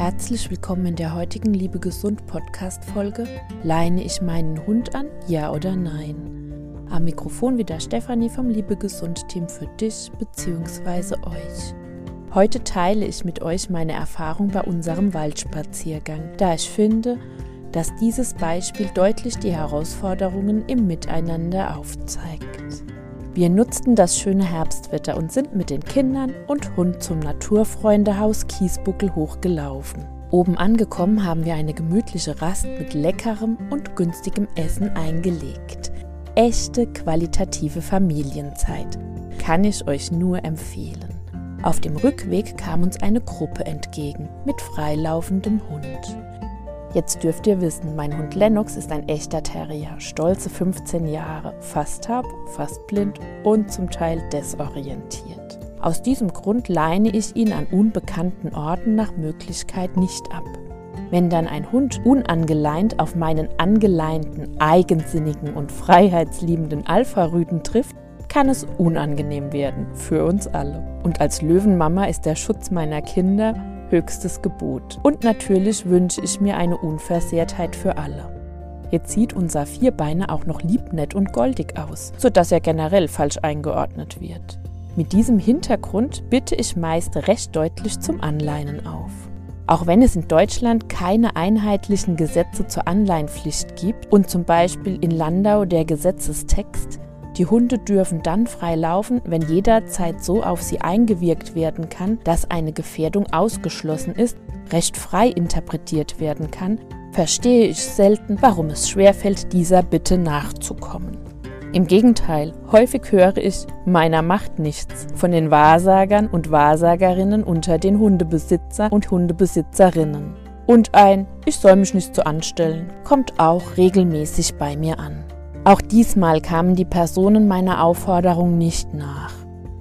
Herzlich willkommen in der heutigen Liebe Gesund Podcast Folge. Leine ich meinen Hund an? Ja oder nein? Am Mikrofon wieder Stefanie vom Liebe Gesund Team für dich bzw. euch. Heute teile ich mit euch meine Erfahrung bei unserem Waldspaziergang, da ich finde, dass dieses Beispiel deutlich die Herausforderungen im Miteinander aufzeigt. Wir nutzten das schöne Herbstwetter und sind mit den Kindern und Hund zum Naturfreundehaus Kiesbuckel hochgelaufen. Oben angekommen haben wir eine gemütliche Rast mit leckerem und günstigem Essen eingelegt. Echte qualitative Familienzeit. Kann ich euch nur empfehlen. Auf dem Rückweg kam uns eine Gruppe entgegen mit freilaufendem Hund. Jetzt dürft ihr wissen, mein Hund Lennox ist ein echter Terrier, stolze 15 Jahre, fast taub, fast blind und zum Teil desorientiert. Aus diesem Grund leine ich ihn an unbekannten Orten nach Möglichkeit nicht ab. Wenn dann ein Hund unangeleint auf meinen angeleinten, eigensinnigen und freiheitsliebenden Alpha-Rüden trifft, kann es unangenehm werden für uns alle. Und als Löwenmama ist der Schutz meiner Kinder höchstes Gebot. Und natürlich wünsche ich mir eine Unversehrtheit für alle. Jetzt sieht unser Vierbeiner auch noch liebnett und goldig aus, sodass er generell falsch eingeordnet wird. Mit diesem Hintergrund bitte ich meist recht deutlich zum Anleinen auf. Auch wenn es in Deutschland keine einheitlichen Gesetze zur Anleihenpflicht gibt und zum Beispiel in Landau der Gesetzestext die Hunde dürfen dann frei laufen, wenn jederzeit so auf sie eingewirkt werden kann, dass eine Gefährdung ausgeschlossen ist, recht frei interpretiert werden kann, verstehe ich selten, warum es schwerfällt, dieser Bitte nachzukommen. Im Gegenteil, häufig höre ich, meiner macht nichts von den Wahrsagern und Wahrsagerinnen unter den Hundebesitzer und Hundebesitzerinnen. Und ein Ich soll mich nicht so anstellen kommt auch regelmäßig bei mir an. Auch diesmal kamen die Personen meiner Aufforderung nicht nach.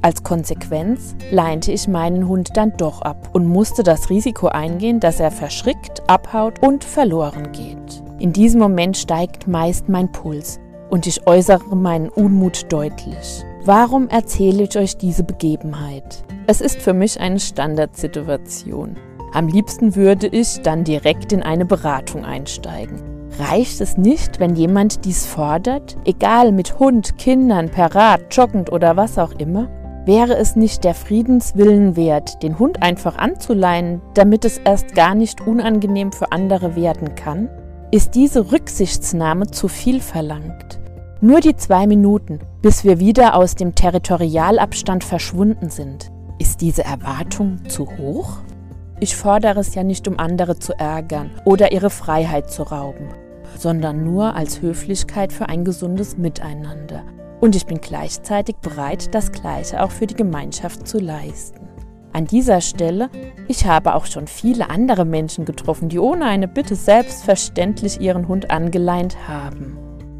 Als Konsequenz leinte ich meinen Hund dann doch ab und musste das Risiko eingehen, dass er verschrickt, abhaut und verloren geht. In diesem Moment steigt meist mein Puls und ich äußere meinen Unmut deutlich. Warum erzähle ich euch diese Begebenheit? Es ist für mich eine Standardsituation. Am liebsten würde ich dann direkt in eine Beratung einsteigen. Reicht es nicht, wenn jemand dies fordert, egal mit Hund, Kindern, per Rad, joggend oder was auch immer? Wäre es nicht der Friedenswillen wert, den Hund einfach anzuleihen, damit es erst gar nicht unangenehm für andere werden kann? Ist diese Rücksichtsnahme zu viel verlangt? Nur die zwei Minuten, bis wir wieder aus dem Territorialabstand verschwunden sind. Ist diese Erwartung zu hoch? Ich fordere es ja nicht, um andere zu ärgern oder ihre Freiheit zu rauben sondern nur als Höflichkeit für ein gesundes Miteinander. Und ich bin gleichzeitig bereit, das Gleiche auch für die Gemeinschaft zu leisten. An dieser Stelle, ich habe auch schon viele andere Menschen getroffen, die ohne eine Bitte selbstverständlich ihren Hund angeleint haben.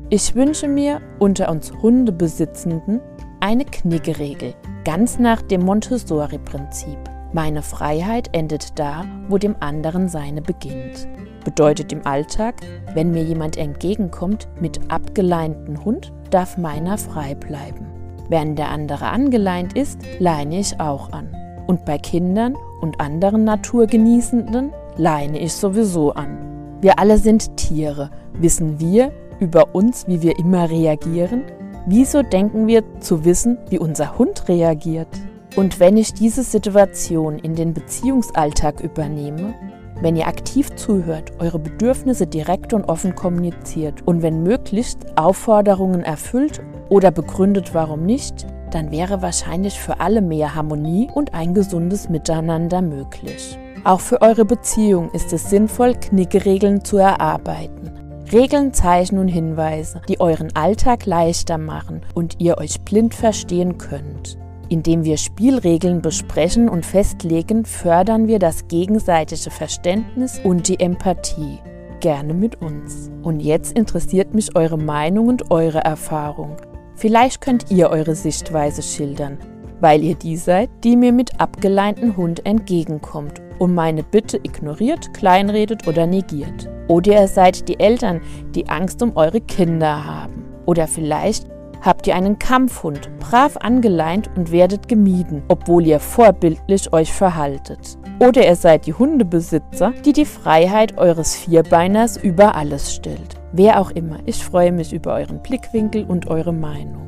Ich wünsche mir unter uns Hundebesitzenden eine Knickeregel, ganz nach dem Montessori-Prinzip. Meine Freiheit endet da, wo dem anderen seine beginnt. Bedeutet im Alltag, wenn mir jemand entgegenkommt mit abgeleinten Hund, darf meiner frei bleiben. Während der andere angeleint ist, leine ich auch an. Und bei Kindern und anderen Naturgenießenden leine ich sowieso an. Wir alle sind Tiere. Wissen wir über uns, wie wir immer reagieren? Wieso denken wir zu wissen, wie unser Hund reagiert? Und wenn ich diese Situation in den Beziehungsalltag übernehme, wenn ihr aktiv zuhört, eure Bedürfnisse direkt und offen kommuniziert und wenn möglichst Aufforderungen erfüllt oder begründet, warum nicht, dann wäre wahrscheinlich für alle mehr Harmonie und ein gesundes Miteinander möglich. Auch für eure Beziehung ist es sinnvoll, Knickeregeln zu erarbeiten. Regeln, Zeichen und Hinweise, die euren Alltag leichter machen und ihr euch blind verstehen könnt. Indem wir Spielregeln besprechen und festlegen, fördern wir das gegenseitige Verständnis und die Empathie. Gerne mit uns. Und jetzt interessiert mich eure Meinung und eure Erfahrung. Vielleicht könnt ihr eure Sichtweise schildern, weil ihr die seid, die mir mit abgeleinten Hund entgegenkommt und meine Bitte ignoriert, kleinredet oder negiert. Oder ihr seid die Eltern, die Angst um eure Kinder haben. Oder vielleicht Habt ihr einen Kampfhund, brav angeleint und werdet gemieden, obwohl ihr vorbildlich euch verhaltet. Oder ihr seid die Hundebesitzer, die die Freiheit eures Vierbeiners über alles stellt. Wer auch immer, ich freue mich über euren Blickwinkel und eure Meinung.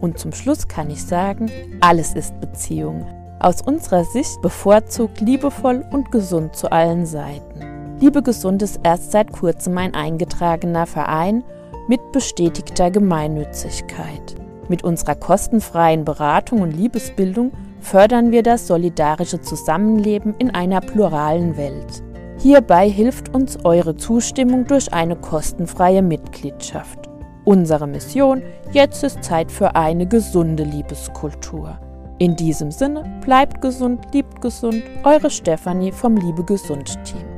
Und zum Schluss kann ich sagen, alles ist Beziehung. Aus unserer Sicht bevorzugt liebevoll und gesund zu allen Seiten. Liebe Gesund ist erst seit kurzem ein eingetragener Verein mit bestätigter Gemeinnützigkeit. Mit unserer kostenfreien Beratung und Liebesbildung fördern wir das solidarische Zusammenleben in einer pluralen Welt. Hierbei hilft uns eure Zustimmung durch eine kostenfreie Mitgliedschaft. Unsere Mission, jetzt ist Zeit für eine gesunde Liebeskultur. In diesem Sinne, bleibt gesund, liebt gesund, eure Stefanie vom Liebe Gesund Team.